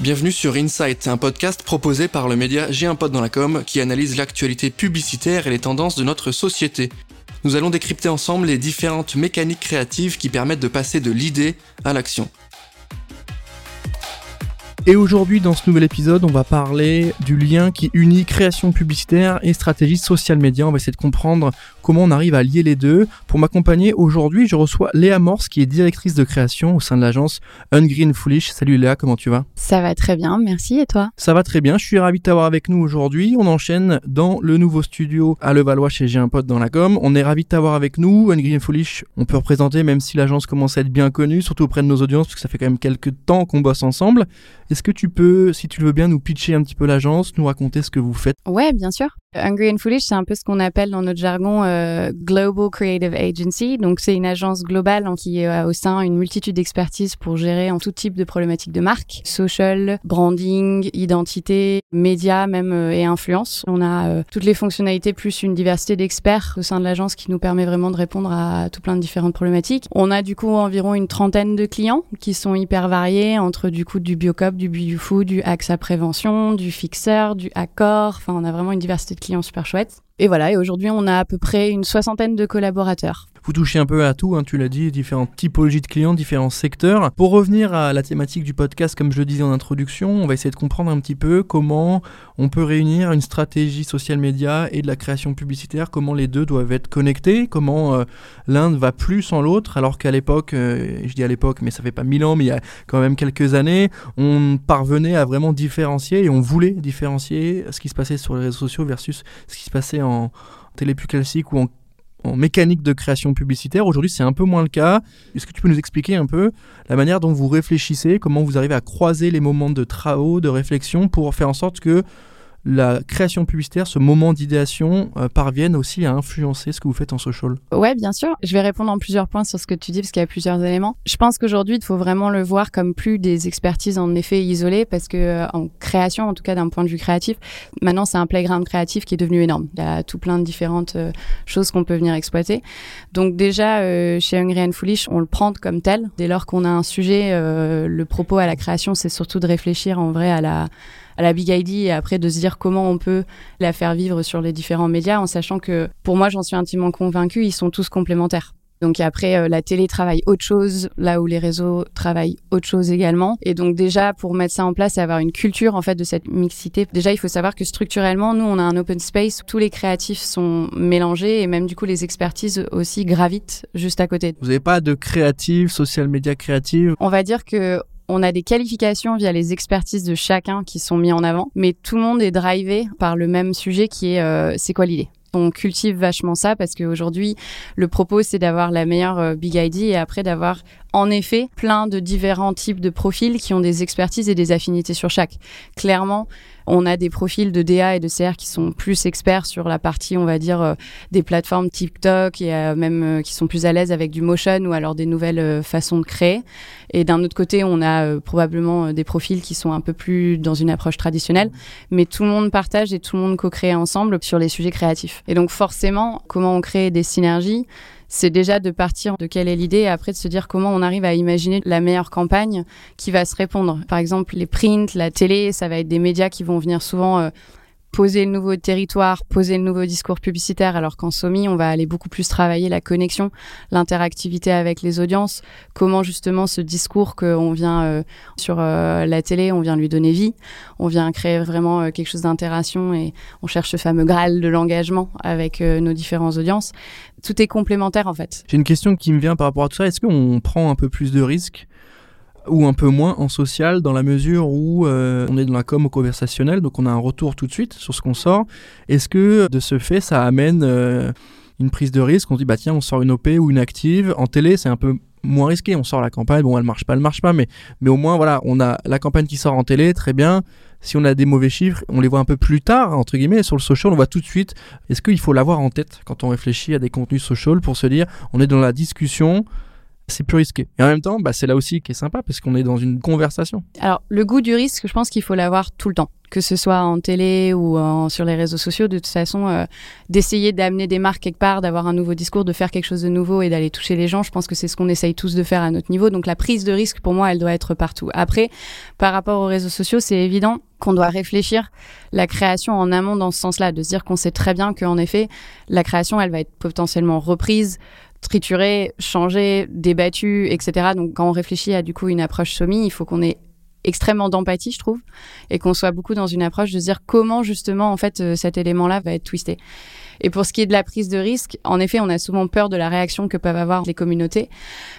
Bienvenue sur Insight, un podcast proposé par le média J'ai un pote dans la com qui analyse l'actualité publicitaire et les tendances de notre société. Nous allons décrypter ensemble les différentes mécaniques créatives qui permettent de passer de l'idée à l'action. Et aujourd'hui, dans ce nouvel épisode, on va parler du lien qui unit création publicitaire et stratégie social média. On va essayer de comprendre comment on arrive à lier les deux. Pour m'accompagner aujourd'hui, je reçois Léa Morse, qui est directrice de création au sein de l'agence Ungreen Foolish. Salut Léa, comment tu vas? Ça va très bien, merci. Et toi? Ça va très bien. Je suis ravi de t'avoir avec nous aujourd'hui. On enchaîne dans le nouveau studio à Levallois chez J'ai un pote dans la com. On est ravi de t'avoir avec nous. Ungreen Foolish, on peut représenter, même si l'agence commence à être bien connue, surtout auprès de nos audiences, parce que ça fait quand même quelques temps qu'on bosse ensemble. Est-ce que tu peux, si tu le veux bien, nous pitcher un petit peu l'agence, nous raconter ce que vous faites? Ouais, bien sûr. Hungry and Foolish, c'est un peu ce qu'on appelle dans notre jargon euh, Global Creative Agency. Donc, c'est une agence globale hein, qui a au sein une multitude d'expertises pour gérer en tout type de problématiques de marque, social, branding, identité, médias même euh, et influence. On a euh, toutes les fonctionnalités plus une diversité d'experts au sein de l'agence qui nous permet vraiment de répondre à tout plein de différentes problématiques. On a du coup environ une trentaine de clients qui sont hyper variés entre du coup du biocop, du biofood, du AXA prévention, du fixeur, du accord. Enfin, on a vraiment une diversité de clients super chouettes. Et voilà, et aujourd'hui, on a à peu près une soixantaine de collaborateurs. Vous touchez un peu à tout, hein, tu l'as dit, différentes typologies de clients, différents secteurs. Pour revenir à la thématique du podcast, comme je le disais en introduction, on va essayer de comprendre un petit peu comment on peut réunir une stratégie social média et de la création publicitaire, comment les deux doivent être connectés, comment euh, l'un ne va plus sans l'autre, alors qu'à l'époque, euh, je dis à l'époque, mais ça fait pas mille ans, mais il y a quand même quelques années, on parvenait à vraiment différencier et on voulait différencier ce qui se passait sur les réseaux sociaux versus ce qui se passait en télé plus classique ou en en mécanique de création publicitaire. Aujourd'hui, c'est un peu moins le cas. Est-ce que tu peux nous expliquer un peu la manière dont vous réfléchissez, comment vous arrivez à croiser les moments de travaux, de réflexion pour faire en sorte que la création publicitaire, ce moment d'idéation, euh, parvienne aussi à influencer ce que vous faites en social Ouais, bien sûr. Je vais répondre en plusieurs points sur ce que tu dis parce qu'il y a plusieurs éléments. Je pense qu'aujourd'hui, il faut vraiment le voir comme plus des expertises en effet isolées parce que euh, en création, en tout cas d'un point de vue créatif, maintenant c'est un playground créatif qui est devenu énorme. Il y a tout plein de différentes euh, choses qu'on peut venir exploiter. Donc déjà, chez Hungry and Foolish, on le prend comme tel. Dès lors qu'on a un sujet, le propos à la création, c'est surtout de réfléchir en vrai à la à la Big ID et après de se dire comment on peut la faire vivre sur les différents médias en sachant que pour moi j'en suis intimement convaincue, ils sont tous complémentaires. Donc après, euh, la télé travaille autre chose, là où les réseaux travaillent autre chose également. Et donc déjà, pour mettre ça en place et avoir une culture en fait de cette mixité, déjà il faut savoir que structurellement, nous on a un open space, tous les créatifs sont mélangés et même du coup les expertises aussi gravitent juste à côté. Vous n'avez pas de créative, social media créative On va dire que on a des qualifications via les expertises de chacun qui sont mis en avant, mais tout le monde est drivé par le même sujet qui est euh, c'est quoi l'idée? On cultive vachement ça parce qu'aujourd'hui, le propos, c'est d'avoir la meilleure euh, Big ID et après d'avoir en effet plein de différents types de profils qui ont des expertises et des affinités sur chaque. Clairement, on a des profils de DA et de CR qui sont plus experts sur la partie, on va dire, euh, des plateformes TikTok et euh, même qui sont plus à l'aise avec du motion ou alors des nouvelles façons de créer. Et d'un autre côté, on a probablement des profils qui sont un peu plus dans une approche traditionnelle, mais tout le monde partage et tout le monde co-crée ensemble sur les sujets créatifs. Et donc forcément, comment on crée des synergies c'est déjà de partir de quelle est l'idée et après de se dire comment on arrive à imaginer la meilleure campagne qui va se répondre. Par exemple, les prints, la télé, ça va être des médias qui vont venir souvent euh, poser le nouveau territoire, poser le nouveau discours publicitaire, alors qu'en SOMI, on va aller beaucoup plus travailler la connexion, l'interactivité avec les audiences, comment justement ce discours qu'on vient euh, sur euh, la télé, on vient lui donner vie, on vient créer vraiment euh, quelque chose d'interaction et on cherche ce fameux graal de l'engagement avec nos différentes audiences. Tout est complémentaire en fait. J'ai une question qui me vient par rapport à tout ça. Est-ce qu'on prend un peu plus de risques ou un peu moins en social dans la mesure où euh, on est dans la com au conversationnel, donc on a un retour tout de suite sur ce qu'on sort. Est-ce que de ce fait, ça amène euh, une prise de risque? On dit, bah tiens, on sort une OP ou une active. En télé, c'est un peu moins risqué. On sort la campagne, bon, elle marche pas, elle marche pas, mais, mais au moins, voilà, on a la campagne qui sort en télé, très bien. Si on a des mauvais chiffres, on les voit un peu plus tard, entre guillemets. Sur le social, on voit tout de suite. Est-ce qu'il faut l'avoir en tête quand on réfléchit à des contenus social pour se dire, on est dans la discussion c'est plus risqué. Et en même temps, bah, c'est là aussi qui est sympa parce qu'on est dans une conversation. Alors, le goût du risque, je pense qu'il faut l'avoir tout le temps que ce soit en télé ou sur les réseaux sociaux, de toute façon, euh, d'essayer d'amener des marques quelque part, d'avoir un nouveau discours, de faire quelque chose de nouveau et d'aller toucher les gens, je pense que c'est ce qu'on essaye tous de faire à notre niveau. Donc la prise de risque, pour moi, elle doit être partout. Après, par rapport aux réseaux sociaux, c'est évident qu'on doit réfléchir la création en amont dans ce sens-là, de se dire qu'on sait très bien qu'en effet, la création, elle va être potentiellement reprise, triturée, changée, débattue, etc. Donc quand on réfléchit à du coup une approche SOMI, il faut qu'on ait extrêmement d'empathie, je trouve, et qu'on soit beaucoup dans une approche de se dire comment justement en fait euh, cet élément-là va être twisté. Et pour ce qui est de la prise de risque, en effet, on a souvent peur de la réaction que peuvent avoir les communautés,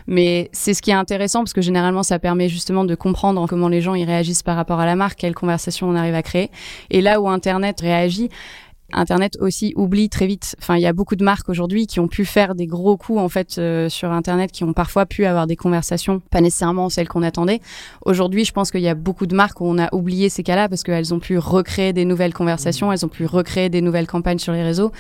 mais c'est ce qui est intéressant parce que généralement ça permet justement de comprendre comment les gens y réagissent par rapport à la marque, quelle conversation on arrive à créer. Et là où Internet réagit, Internet aussi oublie très vite. Enfin, il y a beaucoup de marques aujourd'hui qui ont pu faire des gros coups en fait euh, sur Internet, qui ont parfois pu avoir des conversations, pas nécessairement celles qu'on attendait. Aujourd'hui, je pense qu'il y a beaucoup de marques où on a oublié ces cas-là parce qu'elles ont pu recréer des nouvelles conversations, elles ont pu recréer des nouvelles campagnes sur les réseaux,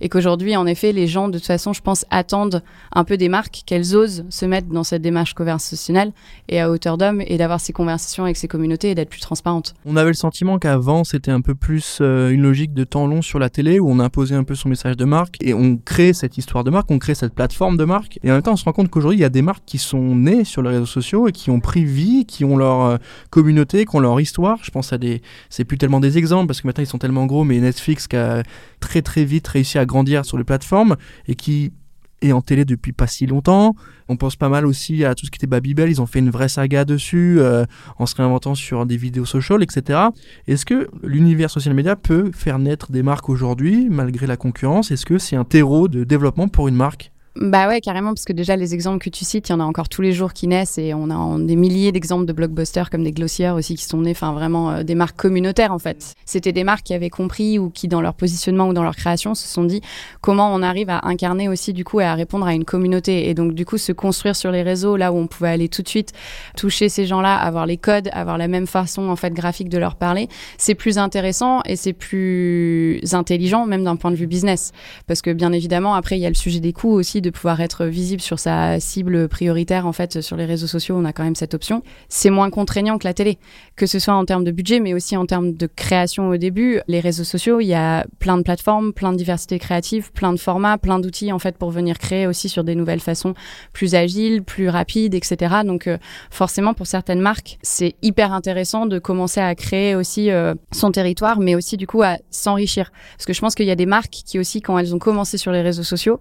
et qu'aujourd'hui, en effet, les gens de toute façon, je pense, attendent un peu des marques qu'elles osent se mettre dans cette démarche conversationnelle et à hauteur d'homme et d'avoir ces conversations avec ces communautés et d'être plus transparente. On avait le sentiment qu'avant, c'était un peu plus euh, une logique de temps long sur la télé où on a imposé un peu son message de marque et on crée cette histoire de marque, on crée cette plateforme de marque. Et en même temps, on se rend compte qu'aujourd'hui, il y a des marques qui sont nées sur les réseaux sociaux et qui ont pris vie, qui ont leur euh, communauté, qui ont leur histoire. Je pense à des. C'est plus tellement des exemples parce que maintenant ils sont tellement gros, mais Netflix qui a très très vite réussi à grandir sur les plateformes et qui et en télé depuis pas si longtemps. On pense pas mal aussi à tout ce qui était Babybel, ils ont fait une vraie saga dessus, euh, en se réinventant sur des vidéos social, etc. Est-ce que l'univers social media peut faire naître des marques aujourd'hui, malgré la concurrence? Est-ce que c'est un terreau de développement pour une marque? Bah ouais, carrément, parce que déjà les exemples que tu cites, il y en a encore tous les jours qui naissent et on a des milliers d'exemples de blockbusters comme des Glossières aussi qui sont nés, enfin vraiment euh, des marques communautaires en fait. C'était des marques qui avaient compris ou qui dans leur positionnement ou dans leur création se sont dit comment on arrive à incarner aussi du coup et à répondre à une communauté et donc du coup se construire sur les réseaux là où on pouvait aller tout de suite toucher ces gens-là, avoir les codes, avoir la même façon en fait graphique de leur parler, c'est plus intéressant et c'est plus intelligent même d'un point de vue business parce que bien évidemment après il y a le sujet des coûts aussi de de pouvoir être visible sur sa cible prioritaire en fait sur les réseaux sociaux, on a quand même cette option. C'est moins contraignant que la télé, que ce soit en termes de budget, mais aussi en termes de création au début. Les réseaux sociaux, il y a plein de plateformes, plein de diversité créative, plein de formats, plein d'outils en fait pour venir créer aussi sur des nouvelles façons plus agiles, plus rapides, etc. Donc euh, forcément pour certaines marques, c'est hyper intéressant de commencer à créer aussi euh, son territoire, mais aussi du coup à s'enrichir. Parce que je pense qu'il y a des marques qui aussi, quand elles ont commencé sur les réseaux sociaux,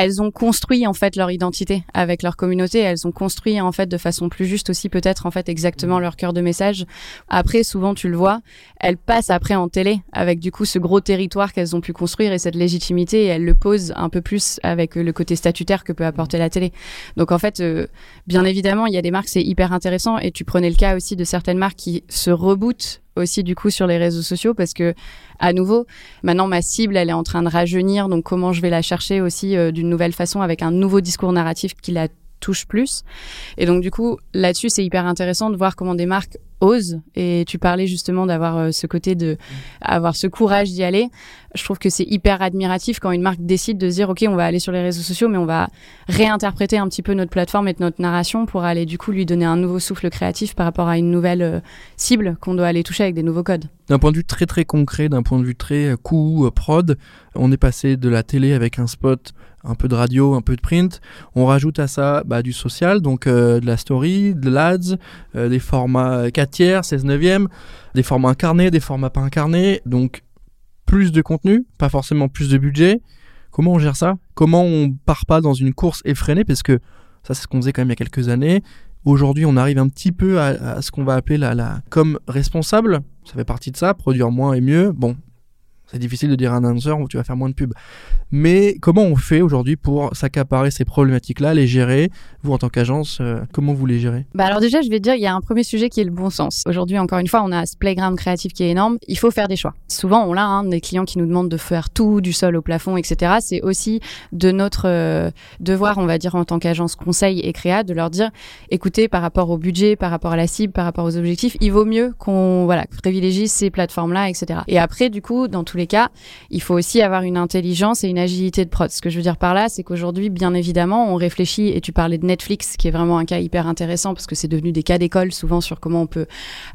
elles ont construit en fait leur identité avec leur communauté. Elles ont construit en fait de façon plus juste aussi peut-être en fait exactement mmh. leur cœur de message. Après, souvent tu le vois, elles passent après en télé avec du coup ce gros territoire qu'elles ont pu construire et cette légitimité et elles le posent un peu plus avec le côté statutaire que peut apporter la télé. Donc en fait, euh, bien évidemment, il y a des marques c'est hyper intéressant et tu prenais le cas aussi de certaines marques qui se rebootent aussi du coup sur les réseaux sociaux parce que à nouveau maintenant ma cible elle est en train de rajeunir. Donc comment je vais la chercher aussi euh, d'une nouvelle façon avec un nouveau discours narratif qui la touche plus et donc du coup là-dessus c'est hyper intéressant de voir comment des marques ose. Et tu parlais justement d'avoir euh, ce côté de avoir ce courage d'y aller. Je trouve que c'est hyper admiratif quand une marque décide de dire ok on va aller sur les réseaux sociaux mais on va réinterpréter un petit peu notre plateforme et notre narration pour aller du coup lui donner un nouveau souffle créatif par rapport à une nouvelle euh, cible qu'on doit aller toucher avec des nouveaux codes. D'un point de vue très très concret, d'un point de vue très euh, coût prod, on est passé de la télé avec un spot un peu de radio, un peu de print. On rajoute à ça bah, du social, donc de la story, de l'ads, des formats 4 tiers, 16 neuvième, des formats incarnés, des formats pas incarnés, donc plus de contenu, pas forcément plus de budget. Comment on gère ça? Comment on part pas dans une course effrénée? Parce que ça, c'est ce qu'on faisait quand même il y a quelques années. Aujourd'hui, on arrive un petit peu à, ce qu'on va appeler la, la comme responsable. Ça fait partie de ça, produire moins et mieux. Bon, c'est difficile de dire à un annonceur où tu vas faire moins de pubs. Mais comment on fait aujourd'hui pour s'accaparer ces problématiques-là, les gérer Vous, en tant qu'agence, euh, comment vous les gérez? Bah Alors déjà, je vais dire, il y a un premier sujet qui est le bon sens. Aujourd'hui, encore une fois, on a ce playground créatif qui est énorme. Il faut faire des choix. Souvent, on a hein, des clients qui nous demandent de faire tout, du sol au plafond, etc. C'est aussi de notre euh, devoir, on va dire, en tant qu'agence conseil et créa, de leur dire, écoutez, par rapport au budget, par rapport à la cible, par rapport aux objectifs, il vaut mieux qu'on voilà, privilégie ces plateformes-là, etc. Et après, du coup, dans tous les cas, il faut aussi avoir une intelligence et une agilité de prod. Ce que je veux dire par là, c'est qu'aujourd'hui, bien évidemment, on réfléchit, et tu parlais de Netflix, qui est vraiment un cas hyper intéressant parce que c'est devenu des cas d'école souvent sur comment on peut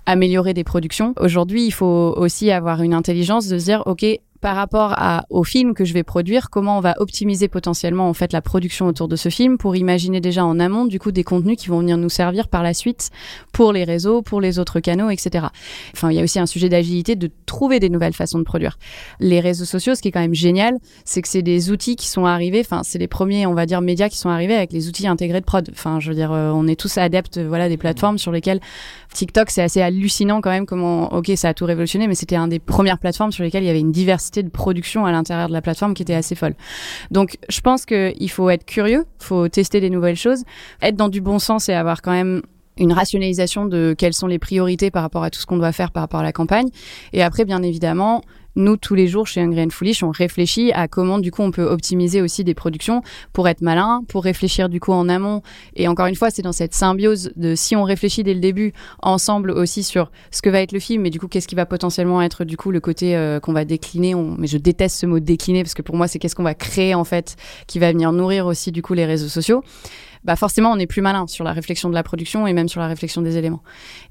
améliorer des productions. Aujourd'hui, il faut aussi avoir une intelligence de se dire, OK, par rapport au film que je vais produire, comment on va optimiser potentiellement en fait la production autour de ce film pour imaginer déjà en amont du coup des contenus qui vont venir nous servir par la suite pour les réseaux, pour les autres canaux, etc. Enfin, il y a aussi un sujet d'agilité de trouver des nouvelles façons de produire. Les réseaux sociaux, ce qui est quand même génial, c'est que c'est des outils qui sont arrivés. Enfin, c'est les premiers, on va dire, médias qui sont arrivés avec les outils intégrés de prod. Enfin, je veux dire, euh, on est tous adeptes, voilà, des plateformes sur lesquelles TikTok, c'est assez hallucinant quand même comment, ok, ça a tout révolutionné, mais c'était un des premières plateformes sur lesquelles il y avait une diversité de production à l'intérieur de la plateforme qui était assez folle. Donc, je pense qu'il faut être curieux, faut tester des nouvelles choses, être dans du bon sens et avoir quand même une rationalisation de quelles sont les priorités par rapport à tout ce qu'on doit faire par rapport à la campagne. Et après, bien évidemment, nous, tous les jours chez Hungry and Foolish, on réfléchit à comment, du coup, on peut optimiser aussi des productions pour être malin, pour réfléchir, du coup, en amont. Et encore une fois, c'est dans cette symbiose de si on réfléchit dès le début ensemble aussi sur ce que va être le film, mais du coup, qu'est-ce qui va potentiellement être, du coup, le côté euh, qu'on va décliner. Mais je déteste ce mot décliner parce que pour moi, c'est qu'est-ce qu'on va créer, en fait, qui va venir nourrir aussi, du coup, les réseaux sociaux bah forcément on est plus malin sur la réflexion de la production et même sur la réflexion des éléments.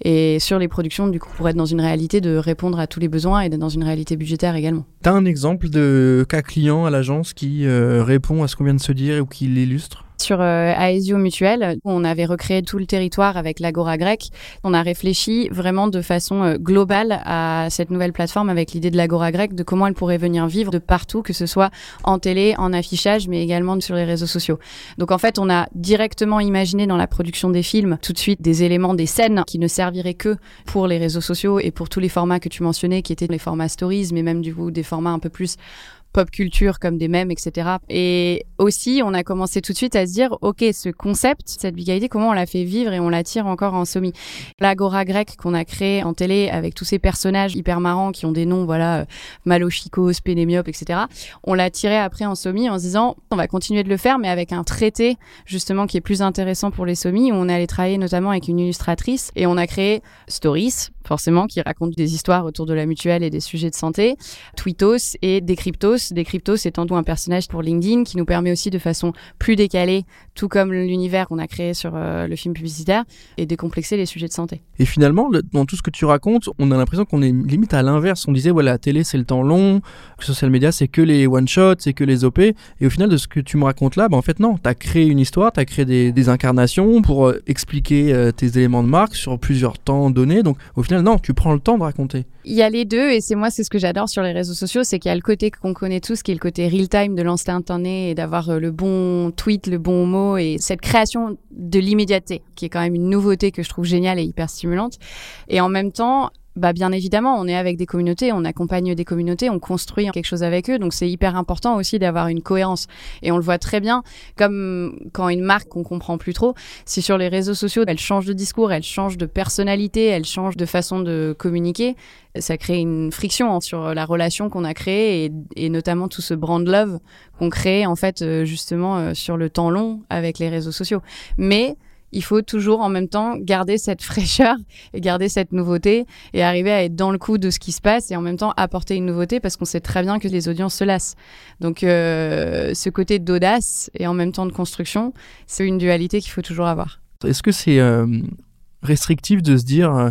Et sur les productions, du coup, pour être dans une réalité de répondre à tous les besoins et d'être dans une réalité budgétaire également. Tu as un exemple de cas client à l'agence qui euh, répond à ce qu'on vient de se dire ou qui l'illustre? Sur euh, Aesio Mutuel, on avait recréé tout le territoire avec l'Agora Grec. On a réfléchi vraiment de façon euh, globale à cette nouvelle plateforme avec l'idée de l'Agora Grec, de comment elle pourrait venir vivre de partout, que ce soit en télé, en affichage, mais également sur les réseaux sociaux. Donc en fait, on a directement imaginé dans la production des films tout de suite des éléments, des scènes qui ne serviraient que pour les réseaux sociaux et pour tous les formats que tu mentionnais, qui étaient les formats stories, mais même du coup des formats un peu plus pop culture comme des mèmes, etc. Et aussi, on a commencé tout de suite à se dire, ok, ce concept, cette bigalité, comment on la fait vivre et on l'attire encore en somi. L'agora grecque qu'on a créé en télé avec tous ces personnages hyper marrants qui ont des noms, voilà, euh, Malochikos, Pénémiope, etc. On l'a tiré après en somi en se disant, on va continuer de le faire, mais avec un traité justement qui est plus intéressant pour les somis où on allait travailler notamment avec une illustratrice et on a créé Stories, forcément, qui raconte des histoires autour de la mutuelle et des sujets de santé, Tweetos et Decryptos. Decryptos étant tout un personnage pour LinkedIn qui nous permet aussi de façon plus décalée, tout comme l'univers qu'on a créé sur euh, le film publicitaire, et décomplexer les sujets de santé. Et finalement, dans tout ce que tu racontes, on a l'impression qu'on est limite à l'inverse. On disait, voilà, la télé c'est le temps long, le social media c'est que les one-shots, c'est que les OP. Et au final, de ce que tu me racontes là, bah, en fait, non, tu as créé une histoire, tu as créé des, incarnations pour euh, expliquer euh, tes éléments de marque sur plusieurs temps donnés. Donc au final, non, tu prends le temps de raconter. Il y a les deux, et c'est moi, c'est ce que j'adore sur les réseaux sociaux, c'est qu'il y a le côté qu'on connaît tous, qui est le côté real-time de l'instantané et d'avoir euh, le bon tweet, le bon mot, et cette création de l'immédiateté, qui est quand même une nouveauté que je trouve géniale et hyper stimulante. Et en même temps, bah bien évidemment, on est avec des communautés, on accompagne des communautés, on construit quelque chose avec eux, donc c'est hyper important aussi d'avoir une cohérence. Et on le voit très bien, comme quand une marque qu'on comprend plus trop, si sur les réseaux sociaux, elle change de discours, elle change de personnalité, elle change de façon de communiquer, ça crée une friction hein, sur la relation qu'on a créée et, et, notamment tout ce brand love qu'on crée en fait euh, justement euh, sur le temps long avec les réseaux sociaux. Mais il faut toujours en même temps garder cette fraîcheur et garder cette nouveauté et arriver à être dans le coup de ce qui se passe et en même temps apporter une nouveauté parce qu'on sait très bien que les audiences se lassent. Donc euh, ce côté d'audace et en même temps de construction, c'est une dualité qu'il faut toujours avoir. Est-ce que c'est euh, restrictif de se dire, euh,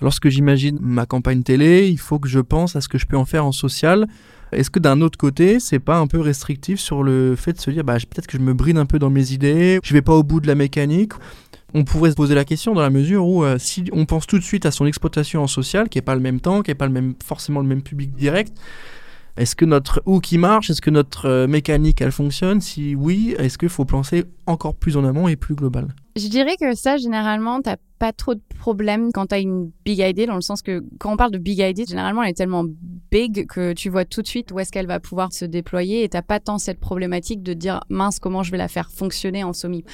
lorsque j'imagine ma campagne télé, il faut que je pense à ce que je peux en faire en social est-ce que d'un autre côté, c'est pas un peu restrictif sur le fait de se dire, bah, peut-être que je me bride un peu dans mes idées, je vais pas au bout de la mécanique? On pourrait se poser la question dans la mesure où euh, si on pense tout de suite à son exploitation en social, qui n'est pas le même temps, qui n'est pas le même, forcément le même public direct, est-ce que notre ou qui marche, est-ce que notre euh, mécanique elle fonctionne? Si oui, est-ce qu'il faut penser encore plus en amont et plus global Je dirais que ça, généralement, t'as pas trop de problème quand tu as une big idea, dans le sens que quand on parle de big idea, généralement elle est tellement big que tu vois tout de suite où est-ce qu'elle va pouvoir se déployer et t'as pas tant cette problématique de dire mince comment je vais la faire fonctionner en somi.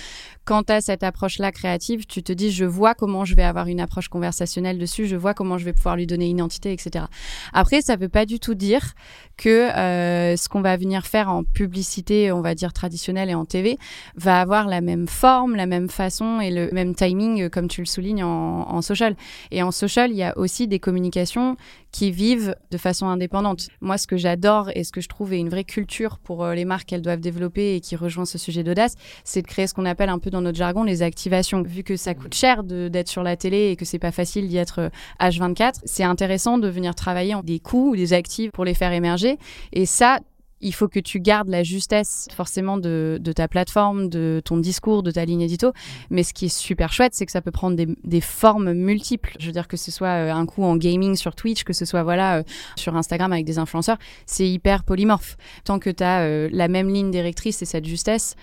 Quand tu as cette approche-là créative, tu te dis je vois comment je vais avoir une approche conversationnelle dessus, je vois comment je vais pouvoir lui donner une identité, etc. Après, ça veut pas du tout dire que euh, ce qu'on va venir faire en publicité, on va dire traditionnelle et en TV, va la même forme, la même façon et le même timing, euh, comme tu le soulignes en, social. Et en social, il y a aussi des communications qui vivent de façon indépendante. Moi, ce que j'adore et ce que je trouve est une vraie culture pour euh, les marques qu'elles doivent développer et qui rejoint ce sujet d'audace, c'est de créer ce qu'on appelle un peu dans notre jargon les activations. Vu que ça coûte cher d'être sur la télé et que c'est pas facile d'y être H24, euh, c'est intéressant de venir travailler en des coûts ou des actifs pour les faire émerger. Et ça, il faut que tu gardes la justesse forcément de, ta plateforme, de ton discours, de ta ligne édito. Mais ce qui est super chouette, c'est que ça peut prendre des, formes multiples. Je veux dire que ce soit euh, un coup en gaming sur Twitch, que ce soit voilà euh, sur Instagram avec des influenceurs, c'est hyper polymorphe. Tant que tu as euh, la même ligne directrice et cette justesse,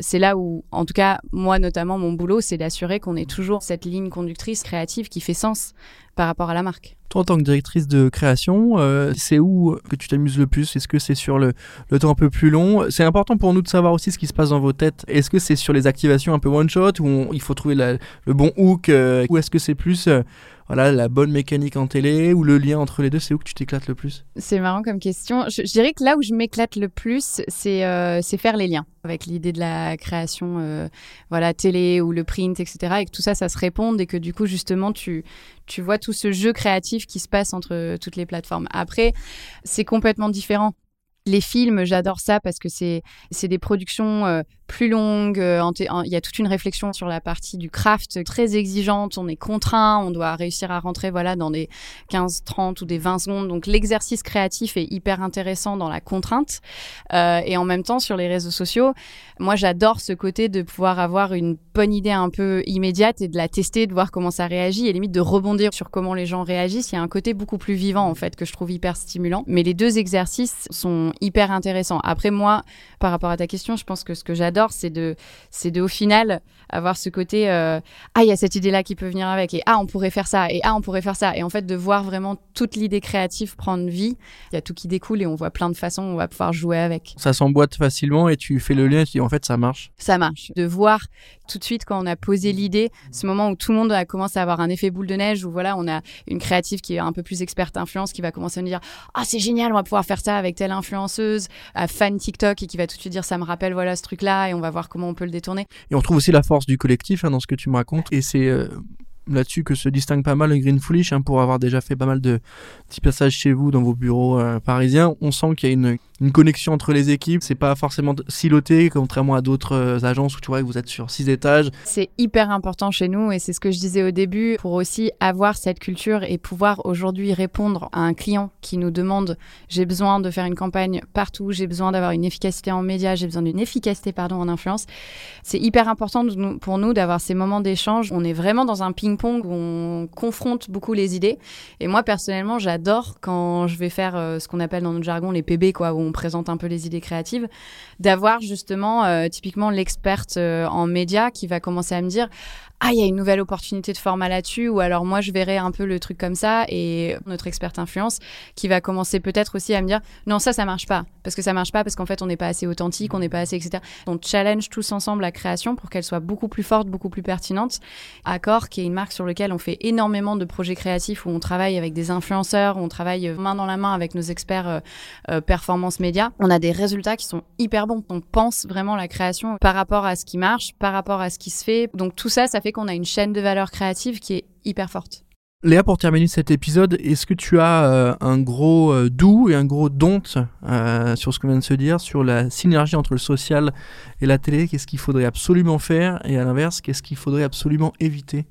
c'est là où, en tout cas, moi notamment, mon boulot, c'est d'assurer qu'on ait toujours cette ligne conductrice créative qui fait sens par rapport à la marque. Toi, en tant que directrice de création, euh, c'est où que tu t'amuses le plus? Est-ce que c'est sur le, le, temps un peu plus long? C'est important pour nous de savoir aussi ce qui se passe dans vos têtes. Est-ce que c'est sur les activations un peu one-shot où il faut trouver le bon hook euh, Ou est-ce que c'est plus euh, voilà, la bonne mécanique en télé ou le lien entre les deux C'est où que tu t'éclates le plus? C'est marrant comme question. Je, dirais que là où je m'éclate le plus, c'est faire les liens avec l'idée de la création voilà, télé ou le print, etc. Et que tout ça, ça se réponde et que du coup, justement, tu, tu vois tout ce jeu créatif qui se passe entre toutes les plateformes. Après, c'est complètement différent. Les films, j'adore ça parce que c'est des productions euh, plus longues. Euh, il y a toute une réflexion sur la partie du craft très exigeante. On est contraint, on doit réussir à rentrer voilà dans des 15, 30 ou des 20 secondes. Donc l'exercice créatif est hyper intéressant dans la contrainte. Euh, et en même temps, sur les réseaux sociaux, moi j'adore ce côté de pouvoir avoir une bonne idée un peu immédiate et de la tester, de voir comment ça réagit et limite de rebondir sur comment les gens réagissent. Il y a un côté beaucoup plus vivant en fait que je trouve hyper stimulant. Mais les deux exercices sont hyper intéressant. Après, moi, par rapport à ta question, je pense que ce que j'adore, c'est de, c'est de, au final, avoir ce côté, euh, ah, il y a cette idée-là qui peut venir avec, et ah, on pourrait faire ça, et ah, on pourrait faire ça. Et en fait, de voir vraiment toute l'idée créative prendre vie, il y a tout qui découle et on voit plein de façons où on va pouvoir jouer avec. Ça s'emboîte facilement et tu fais le lien et tu dis, en fait, ça marche. Ça marche. De voir tout de suite quand on a posé l'idée, ce moment où tout le monde a commencé à avoir un effet boule de neige, où voilà, on a une créative qui est un peu plus experte influence, qui va commencer à nous dire, ah, c'est génial, on va pouvoir faire ça avec telle à fan TikTok et qui va tout de suite dire, ça me rappelle, voilà, ce truc-là, et on va voir comment on peut le détourner. Et on trouve aussi la force du collectif hein, dans ce que tu me racontes, et c'est euh, là-dessus que se distingue pas mal le Green Foolish, hein, pour avoir déjà fait pas mal de petits passages chez vous dans vos bureaux euh, parisiens. On sent qu'il y a une une connexion entre les équipes. C'est pas forcément siloté, contrairement à d'autres euh, agences où tu vois que vous êtes sur six étages. C'est hyper important chez nous et c'est ce que je disais au début pour aussi avoir cette culture et pouvoir aujourd'hui répondre à un client qui nous demande j'ai besoin de faire une campagne partout, j'ai besoin d'avoir une efficacité en médias, j'ai besoin d'une efficacité pardon en influence. C'est hyper important pour nous d'avoir ces moments d'échange. On est vraiment dans un ping-pong où on confronte beaucoup les idées. Et moi personnellement, j'adore quand je vais faire euh, ce qu'on appelle dans notre jargon les PB quoi, où on présente un peu les idées créatives, d'avoir justement euh, typiquement l'experte euh, en médias qui va commencer à me dire ah, il y a une nouvelle opportunité de format là-dessus, ou alors moi, je verrai un peu le truc comme ça, et notre experte influence qui va commencer peut-être aussi à me dire, non, ça, ça marche pas, parce que ça marche pas, parce qu'en fait, on n'est pas assez authentique, on n'est pas assez, etc. On challenge tous ensemble la création pour qu'elle soit beaucoup plus forte, beaucoup plus pertinente. Accor, qui est une marque sur laquelle on fait énormément de projets créatifs, où on travaille avec des influenceurs, où on travaille main dans la main avec nos experts euh, euh, performance média, on a des résultats qui sont hyper bons. On pense vraiment la création par rapport à ce qui marche, par rapport à ce qui se fait. Donc tout ça, ça fait qu'on a une chaîne de valeur créative qui est hyper forte. Léa, pour terminer cet épisode, est-ce que tu as euh, un gros euh, doux et un gros don't euh, sur ce qu'on vient de se dire, sur la synergie entre le social et la télé? Qu'est-ce qu'il faudrait absolument faire? Et à l'inverse, qu'est-ce qu'il faudrait absolument éviter?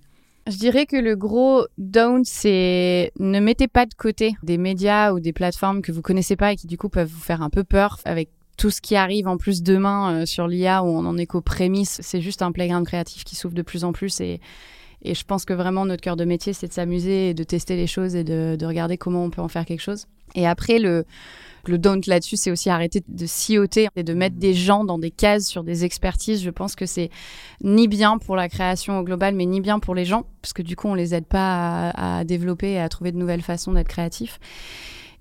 Je dirais que le gros don't, c'est ne mettez pas de côté des médias ou des plateformes que vous connaissez pas et qui du coup peuvent vous faire un peu peur avec tout ce qui arrive en plus demain euh, sur l'IA où on en est qu'aux prémices, c'est juste un playground créatif qui s'ouvre de plus en plus et, et je pense que vraiment notre cœur de métier, c'est de s'amuser et de tester les choses et de, de, regarder comment on peut en faire quelque chose. Et après, le, le don't là-dessus, c'est aussi arrêter de sioter et de mettre des gens dans des cases sur des expertises. Je pense que c'est ni bien pour la création au global, mais ni bien pour les gens, parce que du coup, on les aide pas à développer et à trouver de nouvelles façons d'être créatifs.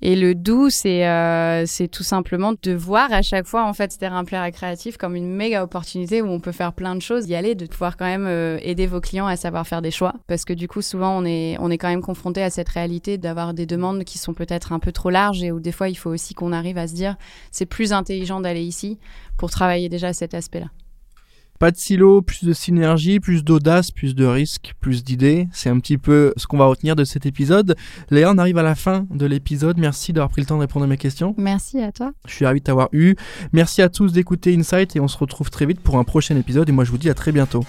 Et le doux, c'est euh, c'est tout simplement de voir à chaque fois en fait ce terrain plaire créatif comme une méga opportunité où on peut faire plein de choses, y aller, de pouvoir quand même euh, aider vos clients à savoir faire des choix, parce que du coup souvent on est on est quand même confronté à cette réalité d'avoir des demandes qui sont peut-être un peu trop larges et où des fois il faut aussi qu'on arrive à se dire c'est plus intelligent d'aller ici pour travailler déjà cet aspect-là. Pas de silo, plus de synergie, plus d'audace, plus de risques, plus d'idées. C'est un petit peu ce qu'on va retenir de cet épisode. Léa, on arrive à la fin de l'épisode. Merci d'avoir pris le temps de répondre à mes questions. Merci à toi. Je suis ravi de t'avoir eu. Merci à tous d'écouter Insight et on se retrouve très vite pour un prochain épisode. Et moi, je vous dis à très bientôt.